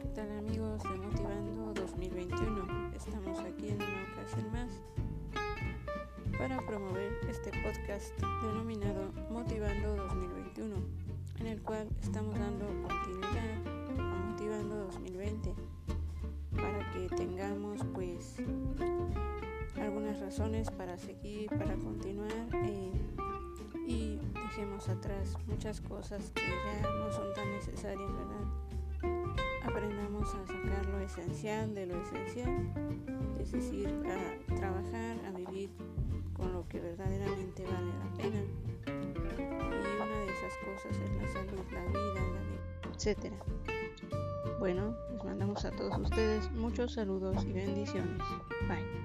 ¿qué tal amigos de Motivando 2021? Estamos aquí en una ocasión más para promover este podcast denominado Motivando 2021, en el cual estamos dando continuidad a Motivando 2020 para que tengamos pues algunas razones para seguir, para continuar eh, y dejemos atrás muchas cosas que ya no son tan necesarias, ¿verdad? Esencial de lo esencial, es decir, a trabajar, a vivir con lo que verdaderamente vale la pena. Y una de esas cosas es la salud, la vida, la etc. Bueno, les mandamos a todos ustedes muchos saludos y bendiciones. Bye.